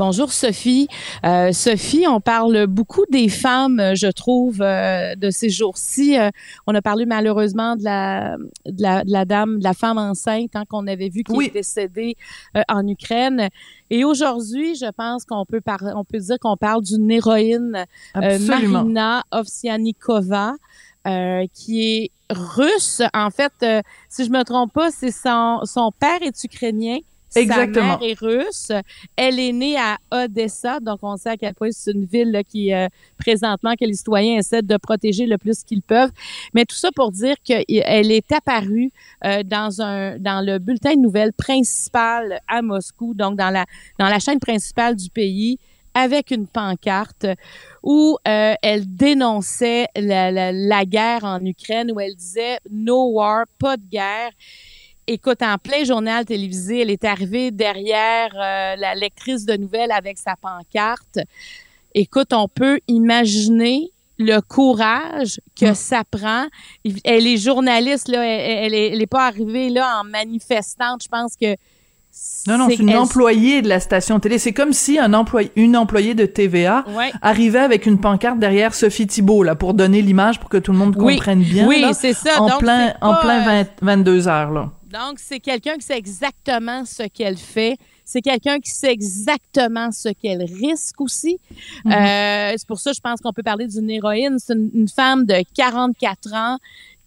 Bonjour Sophie. Euh, Sophie, on parle beaucoup des femmes, je trouve, euh, de ces jours-ci. Euh, on a parlé malheureusement de la, de la, de la dame, de la femme enceinte hein, qu'on avait vu qui Oui. est décédée en Ukraine. Et aujourd'hui, je pense qu'on peut par- on peut dire qu'on parle d'une héroïne. Marina Ovsianikova, euh, qui est russe. En fait, euh, si je me trompe pas, c'est son, son père est ukrainien. Exactement. Sa mère est russe. Elle est née à Odessa, donc on sait à quel point c'est une ville qui, euh, présentement, que les citoyens essaient de protéger le plus qu'ils peuvent. Mais tout ça pour dire qu'elle est apparue euh, dans un dans le bulletin de nouvelles principal à Moscou, donc dans la dans la chaîne principale du pays, avec une pancarte où euh, elle dénonçait la, la guerre en Ukraine, où elle disait No war, pas de guerre. Écoute, en plein journal télévisé, elle est arrivée derrière euh, la lectrice de nouvelles avec sa pancarte. Écoute, on peut imaginer le courage que Mm. ça prend. Elle est journaliste, là, elle, elle, est, elle est pas arrivée là en manifestante. Je pense que Non, non, c'est une elle- employée de la station télé. C'est comme si un employé, une employée de TVA Ouais. arrivait avec une pancarte derrière Sophie Thibault, là, pour donner l'image, pour que tout le monde Oui. comprenne bien. Oui, c'est ça. En Donc, plein, en plein euh, 20 22 heures, là. Donc, c'est quelqu'un qui sait exactement ce qu'elle fait. C'est quelqu'un qui sait exactement ce qu'elle risque aussi. Mhm. Euh, c'est pour ça, je pense qu'on peut parler d'une héroïne. C'est une, une femme de 44 ans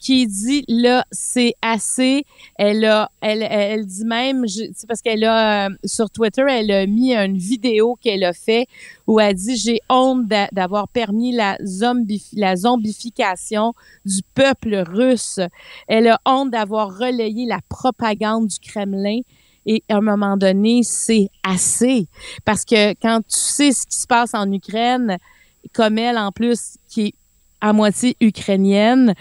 qui dit là c'est assez elle a elle elle dit même c'est parce qu'elle a euh, sur Twitter elle a mis une vidéo qu'elle a fait où elle dit j'ai honte d'a- d'avoir permis la zombie la zombification du peuple russe elle a honte d'avoir relayé la propagande du Kremlin. Et à un moment donné, c'est assez. Parce que quand tu sais ce qui se passe en Ukraine, comme elle en plus, qui est à moitié ukrainienne,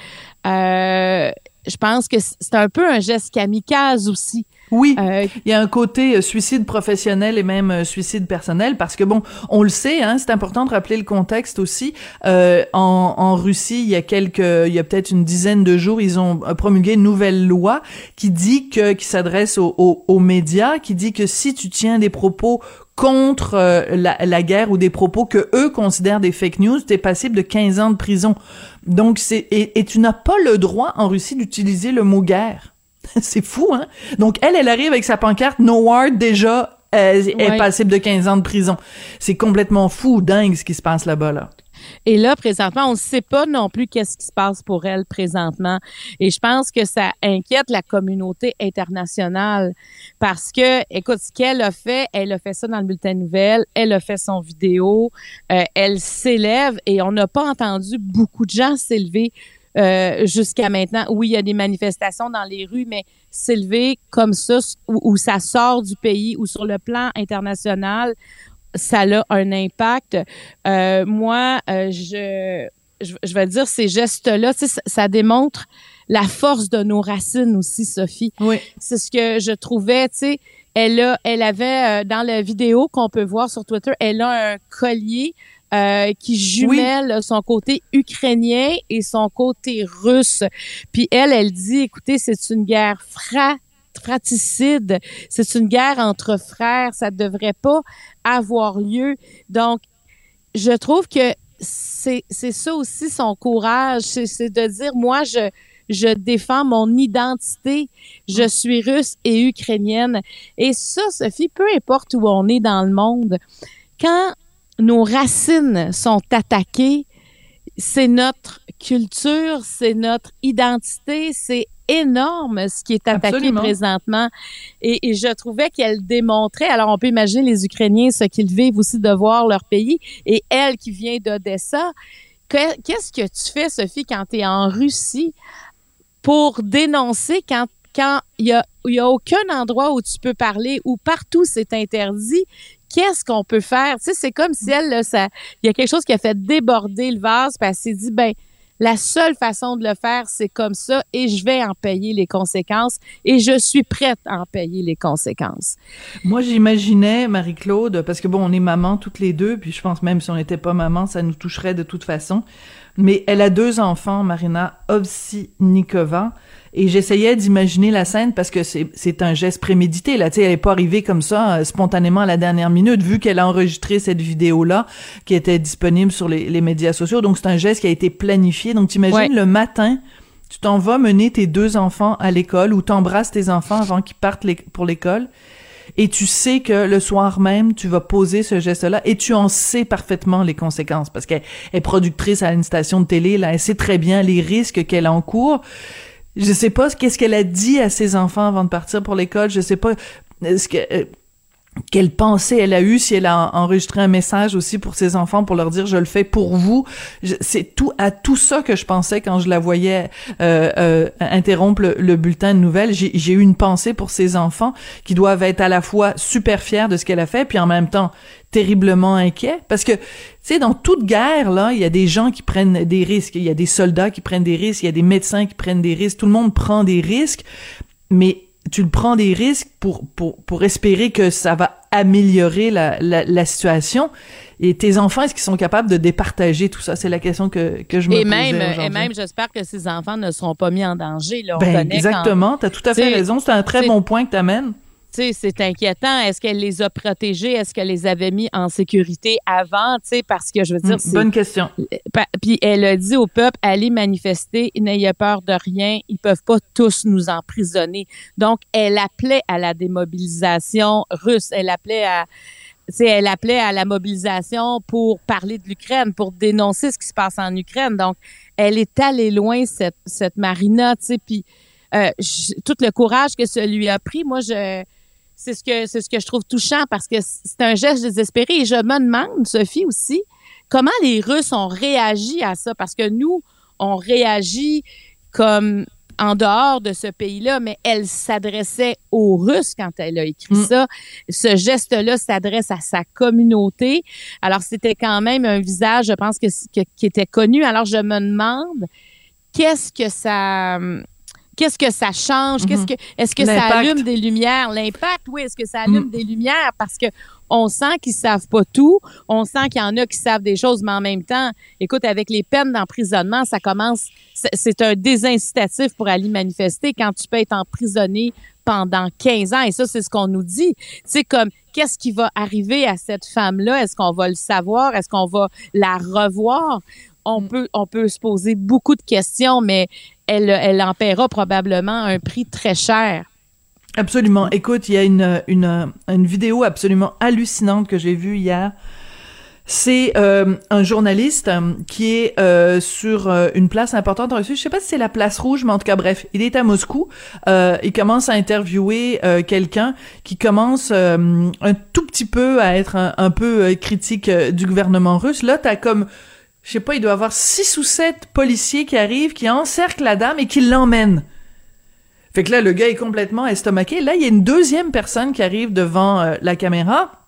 euh, je pense que c'est un peu un geste kamikaze aussi. Oui. Euh, Il y a un côté euh, suicide professionnel et même euh, suicide personnel parce que bon, on le sait, hein, c'est important de rappeler le contexte aussi. Euh, en, en Russie, il y a quelques, il y a peut-être une dizaine de jours, ils ont promulgué une nouvelle loi qui dit que, qui s'adresse aux, aux, aux médias, qui dit que si tu tiens des propos contre euh, la, la guerre ou des propos que eux considèrent des fake news, t'es passible de 15 ans de prison. Donc c'est et, et tu n'as pas le droit en Russie d'utiliser le mot guerre. c'est fou, hein? Donc, elle, elle arrive avec sa pancarte No War, déjà, euh, est Ouais. passible de 15 ans de prison. C'est complètement fou, dingue, ce qui se passe là-bas, là. Et là, présentement, on ne sait pas non plus qu'est-ce qui se passe pour elle présentement. Et je pense que ça inquiète la communauté internationale parce que, écoute, ce qu'elle a fait, elle a fait ça dans le bulletin de nouvelles, elle a fait son vidéo, euh, elle s'élève et on n'a pas entendu beaucoup de gens s'élever euh, jusqu'à maintenant. Oui, il y a des manifestations dans les rues, mais s'élever comme ça, où, où ça sort du pays ou sur le plan international, ça a un impact. Euh, moi, euh, je, je, je vais dire ces gestes-là, ça, ça démontre la force de nos racines aussi, Sophie. Oui. C'est ce que je trouvais, tu sais. Elle a, elle avait euh, dans la vidéo qu'on peut voir sur Twitter, elle a un collier euh, qui jumelle son côté ukrainien et son côté russe. Puis elle, elle dit, écoutez, c'est une guerre fra fratricide, c'est une guerre entre frères, ça devrait pas avoir lieu. Donc, je trouve que c'est ça aussi son courage, c'est c'est de dire moi je je défends mon identité, je suis russe et ukrainienne. Et ça, Sophie, peu importe où on est dans le monde, quand nos racines sont attaquées, c'est notre culture, c'est notre identité, c'est énorme ce qui est attaqué Absolument. présentement. Et, et je trouvais qu'elle démontrait, alors on peut imaginer les Ukrainiens, ce qu'ils vivent aussi de voir leur pays, et elle qui vient d'Odessa. Que- Qu'est-ce que tu fais, Sophie, quand tu es en Russie pour dénoncer quand quand il y a, y a aucun endroit où tu peux parler, où partout c'est interdit, qu'est-ce qu'on peut faire? Tu sais, c'est comme si elle, il y a quelque chose qui a fait déborder le vase, puis elle s'est dit, ben, la seule façon de le faire, c'est comme ça, et je vais en payer les conséquences, et je suis prête à en payer les conséquences. Moi, j'imaginais Marie-Claude, parce que bon, on est maman toutes les deux, puis je pense même si on n'était pas maman, ça nous toucherait de toute façon. Mais elle a deux enfants, Marina Ovsinikova, et j'essayais d'imaginer la scène parce que c'est c'est un geste prémédité. Là, tu sais, elle est pas arrivée comme ça euh, spontanément à la dernière minute, vu qu'elle a enregistré cette vidéo-là qui était disponible sur les, les médias sociaux. Donc c'est un geste qui a été planifié. Donc t'imagines Ouais. le matin, tu t'en vas mener tes deux enfants à l'école ou t'embrasses tes enfants avant qu'ils partent pour l'école et tu sais que le soir même, tu vas poser ce geste-là et tu en sais parfaitement les conséquences parce qu'elle est productrice à une station de télé, là, elle sait très bien les risques qu'elle encourt. Je sais pas qu'est-ce qu'elle a dit à ses enfants avant de partir pour l'école, je sais pas ce que euh, quelle pensée elle a eue, si elle a enregistré un message aussi pour ses enfants pour leur dire je le fais pour vous. C'est tout à tout ça que je pensais quand je la voyais euh, euh, interrompre le, le bulletin de nouvelles. J'ai j'ai eu une pensée pour ses enfants qui doivent être à la fois super fiers de ce qu'elle a fait, puis en même temps terriblement inquiets. Parce que tu sais dans toute guerre là il y a des gens qui prennent des risques. Il y a des soldats qui prennent des risques. Il y a des médecins qui prennent des risques. Tout le monde prend des risques. Mais tu le prends des risques pour, pour, pour espérer que ça va améliorer la, la, la situation. Et tes enfants, est-ce qu'ils sont capables de départager tout ça? C'est la question que, que je me Et posais même, et même, j'espère que ces enfants ne seront pas mis en danger. Là. On Ben, exactement, tu as tout à fait raison. C'est un très bon point que tu amènes. Tu sais, c'est inquiétant. Est-ce qu'elle les a protégés? Est-ce qu'elle les avait mis en sécurité avant? Tu sais, parce que je veux dire, c'est- Bonne question. Puis elle a dit au peuple, allez manifester, n'ayez peur de rien, ils peuvent pas tous nous emprisonner. Donc, elle appelait à la démobilisation russe, elle appelait à tu sais, elle appelait à la mobilisation pour parler de l'Ukraine, pour dénoncer ce qui se passe en Ukraine. Donc, elle est allée loin, cette, cette Marina, tu sais, puis euh, tout le courage que ça lui a pris, moi, je c'est ce que c'est ce que je trouve touchant parce que c'est un geste désespéré et je me demande Sophie aussi comment les Russes ont réagi à ça? Parce que nous on réagit comme en dehors de ce pays-là, mais elle s'adressait aux Russes quand elle a écrit Mm. ça. Ce geste-là s'adresse à sa communauté. Alors, c'était quand même un visage, je pense, que, que- qui était connu. Alors, je me demande, qu'est-ce que ça... Qu'est-ce que ça change? Qu'est-ce que, est-ce que ça allume des lumières? L'impact, oui. Est-ce que ça allume des lumières? Parce que on sent qu'ils savent pas tout. On sent qu'il y en a qui savent des choses, mais en même temps, écoute, avec les peines d'emprisonnement, ça commence, c'est- c'est un désincitatif pour aller manifester quand tu peux être emprisonné pendant 15 ans. Et ça, c'est ce qu'on nous dit. C'est comme, qu'est-ce qui va arriver à cette femme-là? Est-ce qu'on va le savoir? Est-ce qu'on va la revoir? On peut, on peut se poser beaucoup de questions, mais elle, elle en paiera probablement un prix très cher. Absolument. Écoute, il y a une, une, une vidéo absolument hallucinante que j'ai vue hier. C'est euh, un journaliste euh, qui est euh, sur une place importante en Russie. Je sais pas si c'est la place rouge, mais en tout cas, bref, il est à Moscou. Il commence à interviewer quelqu'un qui commence un tout petit peu à être un, un peu critique du gouvernement russe. Là, t'as comme je sais pas, il doit y avoir six ou sept policiers qui arrivent, qui encerclent la dame et qui l'emmènent. Fait que là, le gars est complètement estomaqué. Là, il y a une deuxième personne qui arrive devant euh, la caméra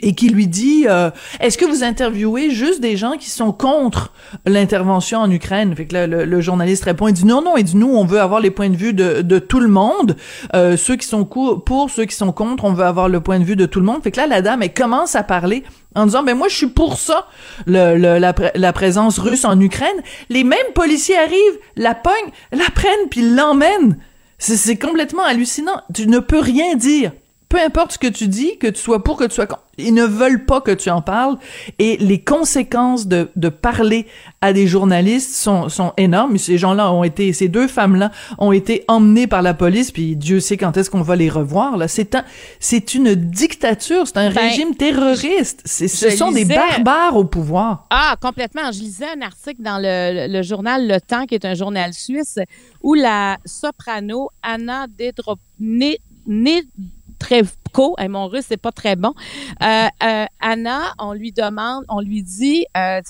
et qui lui dit euh, Est-ce que vous interviewez juste des gens qui sont contre l'intervention en Ukraine? Fait que là, le, le journaliste répond, il dit non, non, il dit nous, on veut avoir les points de vue de, de tout le monde, euh, ceux qui sont pour, ceux qui sont contre, on veut avoir le point de vue de tout le monde. Fait que là, la dame, elle commence à parler en disant ben moi, je suis pour ça, le, le- la, pr- la présence russe en Ukraine. Les mêmes policiers arrivent, la pognent, la prennent puis l'emmènent. C'est complètement hallucinant. Tu ne peux rien dire peu importe ce que tu dis, que tu sois pour, que tu sois contre, ils ne veulent pas que tu en parles. Et les conséquences de, de parler à des journalistes sont, sont énormes. Ces gens-là ont été, ces deux femmes-là ont été emmenées par la police, puis Dieu sait quand est-ce qu'on va les revoir. Là, c'est un, c'est une dictature, c'est un Ben, régime terroriste. C'est, ce sont des barbares au pouvoir. Ah, complètement. Je lisais un article dans le, le journal Le Temps, qui est un journal suisse, où la soprano Anna Dedro- Ne- Nedrevko, hey, mon russe, c'est pas très bon. Euh, euh, Anna, on lui demande, on lui dit, euh,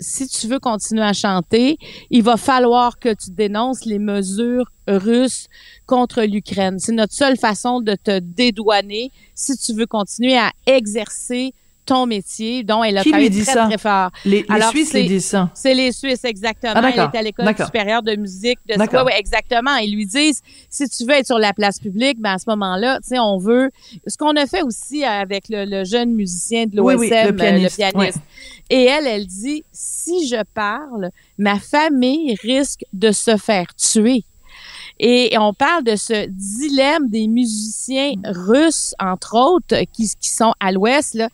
si tu veux continuer à chanter, il va falloir que tu dénonces les mesures russes contre l'Ukraine. C'est notre seule façon de te dédouaner si tu veux continuer à exercer ton métier, dont elle a Qui lui travaillé dit très, ça? très fort. Les, les Alors, Suisses les disent ça. C'est les Suisses, exactement. Ah, Elle est à l'école supérieure de musique. De... D'accord. Ouais, ouais, exactement. Ils lui disent, si tu veux être sur la place publique, ben à ce moment-là, tu sais, on veut. Ce qu'on a fait aussi avec le, le jeune musicien de Oui, l'OSM, le pianiste, ouais. Et elle, elle dit, si je parle, ma famille risque de se faire tuer. Et on parle de ce dilemme des musiciens russes, entre autres, qui, qui sont à l'ouest, là,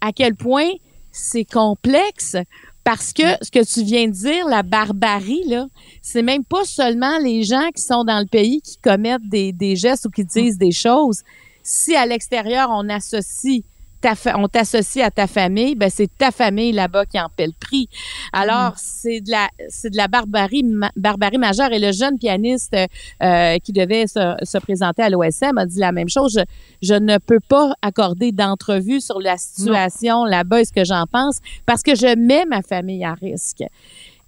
à quel point c'est complexe. Parce que ce que tu viens de dire, la barbarie, là, c'est même pas seulement les gens qui sont dans le pays qui commettent des, des gestes ou qui disent des choses. Si à l'extérieur, on associe ta on t'associe à ta famille, ben c'est ta famille là-bas qui en paie le prix. Alors c'est de la c'est de la barbarie ma- barbarie majeure et le jeune pianiste euh, qui devait se, se présenter à l'OSM a dit la même chose. Je, je ne peux pas accorder d'entrevue sur la situation là-bas et ce que j'en pense? Parce que je mets ma famille à risque.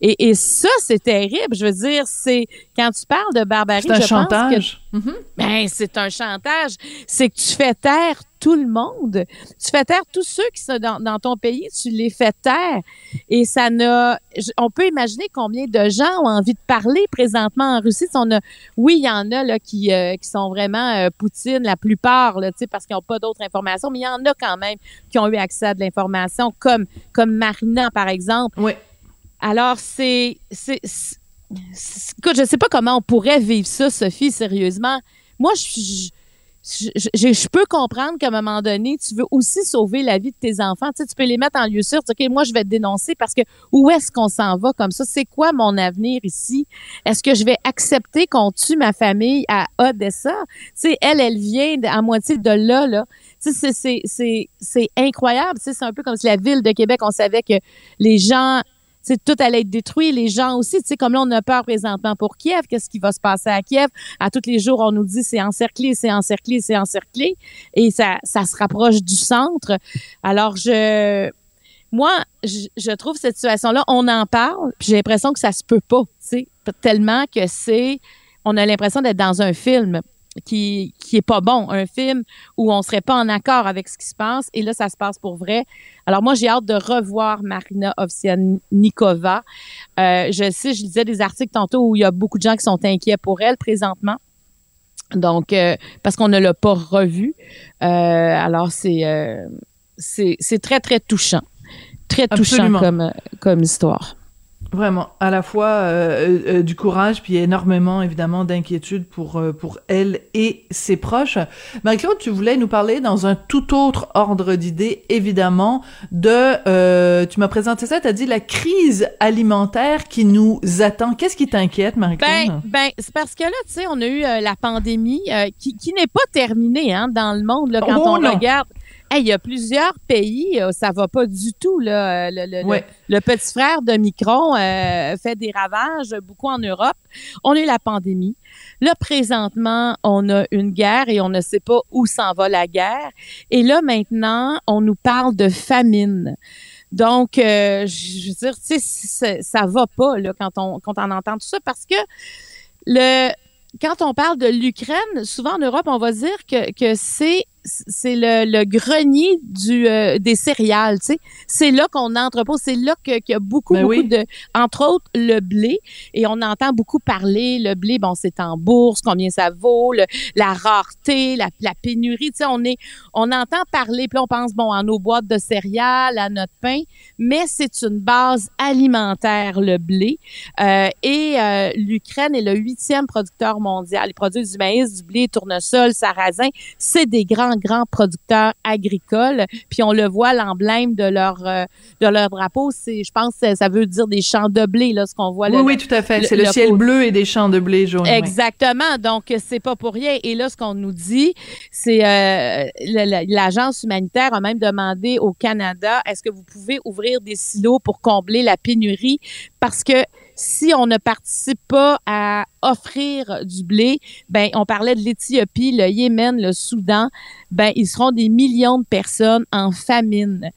Et, et ça, c'est terrible. Je veux dire, c'est quand tu parles de barbarie, C'est un je pense que chantage. Mhm. ben, c'est un chantage. C'est que tu fais taire tout le monde. Tu fais taire tous ceux qui sont dans, dans ton pays, tu les fais taire. Et ça n'a. On peut imaginer combien de gens ont envie de parler présentement en Russie. On a, oui, il y en a là, qui, euh, qui sont vraiment euh, Poutine, la plupart, là, parce qu'ils n'ont pas d'autres informations, mais il y en a quand même qui ont eu accès à de l'information, comme, comme Marina, par exemple. Oui. Alors, c'est. c'est- c'est- c'est- Écoute, je sais pas comment on pourrait vivre ça, Sophie, sérieusement. Moi, je, je, je, je- je peux comprendre qu'à un moment donné, tu veux aussi sauver la vie de tes enfants. Tu sais, tu peux les mettre en lieu sûr. Tu moi, je vais te dénoncer parce que où est-ce qu'on s'en va comme ça? C'est quoi mon avenir ici? Est-ce que je vais accepter qu'on tue ma famille à Odessa? Tu sais, elle, elle vient à moitié de là, là. Tu sais, c'est- incroyable. Tu sais, c'est un peu comme si la ville de Québec, on savait que les gens sais, tout allait être détruit, les gens aussi. Tu sais, comme là, on a peur présentement pour Kiev. Qu'est-ce qui va se passer à Kiev? À tous les jours, on nous dit c'est encerclé, c'est encerclé, c'est encerclé. Et ça, ça se rapproche du centre. Alors, je, moi, je, trouve cette situation-là, on en parle, puis j'ai l'impression que ça se peut pas, tu sais, tellement que c'est, on a l'impression d'être dans un film qui qui est pas bon, un film où on serait pas en accord avec ce qui se passe et là ça se passe pour vrai. Alors moi j'ai hâte de revoir Marina Ovsianikova. Euh, je sais, je lisais des articles tantôt où il y a beaucoup de gens qui sont inquiets pour elle présentement. Donc euh, parce qu'on ne l'a pas revue. Euh, alors c'est euh, c'est c'est très très touchant. Très touchant Absolument. comme comme histoire. Vraiment, à la fois euh, euh, du courage, puis énormément évidemment d'inquiétude pour euh, pour elle et ses proches. Marie-Claude, tu voulais nous parler dans un tout autre ordre d'idées, évidemment, de. euh, tu m'as présenté ça, tu as dit la crise alimentaire qui nous attend. Qu'est-ce qui t'inquiète, Marie-Claude? Ben, ben c'est parce que là, tu sais, on a eu euh, la pandémie euh, qui, qui n'est pas terminée hein, dans le monde. Là, quand Oh, on non. regarde, Hey, il y a plusieurs pays, euh, ça va pas du tout. Là, Euh, le, le- le- Ouais. le petit frère de Micron euh, fait des ravages beaucoup en Europe. On a eu la pandémie. Là, présentement, on a une guerre et on ne sait pas où s'en va la guerre. Et là, maintenant, on nous parle de famine. Donc, euh, je veux dire, tu sais, ça va pas là, quand, on, quand on entend tout ça parce que le, quand on parle de l'Ukraine, souvent en Europe, on va dire que, que c'est c'est le, le grenier du euh, des céréales, tu sais. C'est là qu'on entrepose, c'est là que- qu'il y a beaucoup, Ben beaucoup oui. de, entre autres, le blé. Et on entend beaucoup parler, le blé, bon, c'est en bourse, combien ça vaut, le- la rareté, la, la pénurie, tu sais, on est, on entend parler, puis là, on pense, bon, à nos boîtes de céréales, à notre pain, mais c'est une base alimentaire, le blé. Euh, et euh, l'Ukraine est le huitième producteur mondial. Ils produisent du maïs, du blé, tournesol, sarrasin. C'est des grands grands, grands producteurs agricoles. Puis on le voit, l'emblème de leur euh, de leur drapeau, c'est, je pense, ça veut dire des champs de blé, là, ce qu'on voit. Oui, oui, tout à fait. C'est le, ciel bleu et des champs de blé jaune. Exactement. Donc, c'est pas pour rien. Et là, ce qu'on nous dit, c'est euh, l'agence humanitaire a même demandé au Canada, est-ce que vous pouvez ouvrir des silos pour combler la pénurie? Parce que si on ne participe pas à offrir du blé, ben on parlait de l'Éthiopie, le Yémen, le Soudan, ben ils seront des millions de personnes en famine.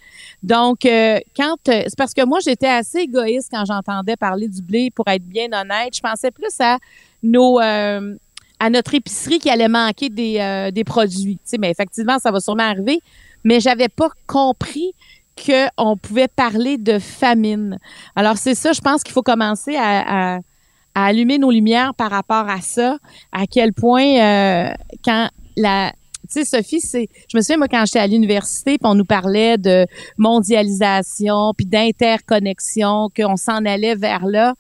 Donc euh, quand euh, c'est parce que moi j'étais assez égoïste quand j'entendais parler du blé pour être bien honnête, je pensais plus à nos euh, à notre épicerie qui allait manquer des, des produits. Tu sais, mais effectivement, ça va sûrement arriver. Mais j'avais pas compris qu'on pouvait parler de famine. Alors c'est ça, je pense qu'il faut commencer à, allumer nos lumières par rapport à ça, à quel point euh, quand la tu sais, Sophie, c'est, je me souviens, moi, quand j'étais à l'université, on nous parlait de mondialisation, puis d'interconnexion, qu'on s'en allait vers là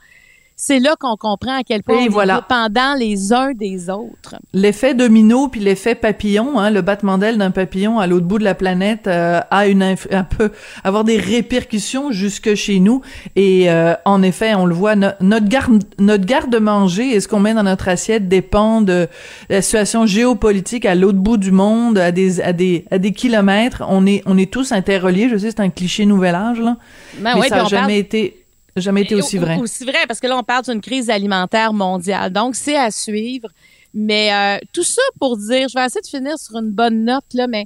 c'est là qu'on comprend à quel point on voilà. est dépendant les uns des autres. L'effet domino puis l'effet papillon, hein, le battement d'aile d'un papillon à l'autre bout de la planète euh, a une un peu avoir des répercussions jusque chez nous et euh, en effet, on le voit notre garde notre garde-manger et ce qu'on met dans notre assiette dépend de la situation géopolitique à l'autre bout du monde, à des à des à des kilomètres. On est on est tous interreliés, je sais c'est un cliché nouvel âge là. Ben mais ça n'a jamais été jamais été aussi vrai. Aussi vrai, parce que là, on parle d'une crise alimentaire mondiale. Donc, c'est à suivre. Mais euh, tout ça pour dire, je vais essayer de finir sur une bonne note, là, mais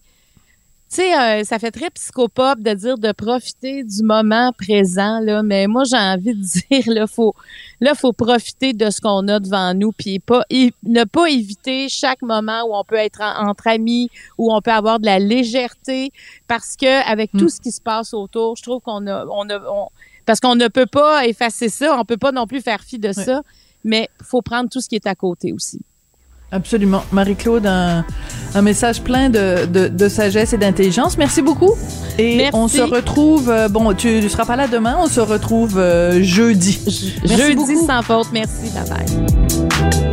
tu sais, euh, ça fait très psychopop de dire de profiter du moment présent, là, mais moi, j'ai envie de dire, là, faut, là, faut profiter de ce qu'on a devant nous, puis pas, ne pas éviter chaque moment où on peut être entre amis, où on peut avoir de la légèreté, parce que avec tout mm. ce qui se passe autour, je trouve qu'on a, on a, parce qu'on ne peut pas effacer ça, on peut pas non plus faire fi de ça, mais faut prendre tout ce qui est à côté aussi. Absolument. Marie-Claude, un, message plein de, sagesse et d'intelligence. Merci beaucoup. Et on se retrouve, euh, bon, tu ne seras pas là demain, on se retrouve euh, jeudi. jeudi sans faute. Merci. Bye bye.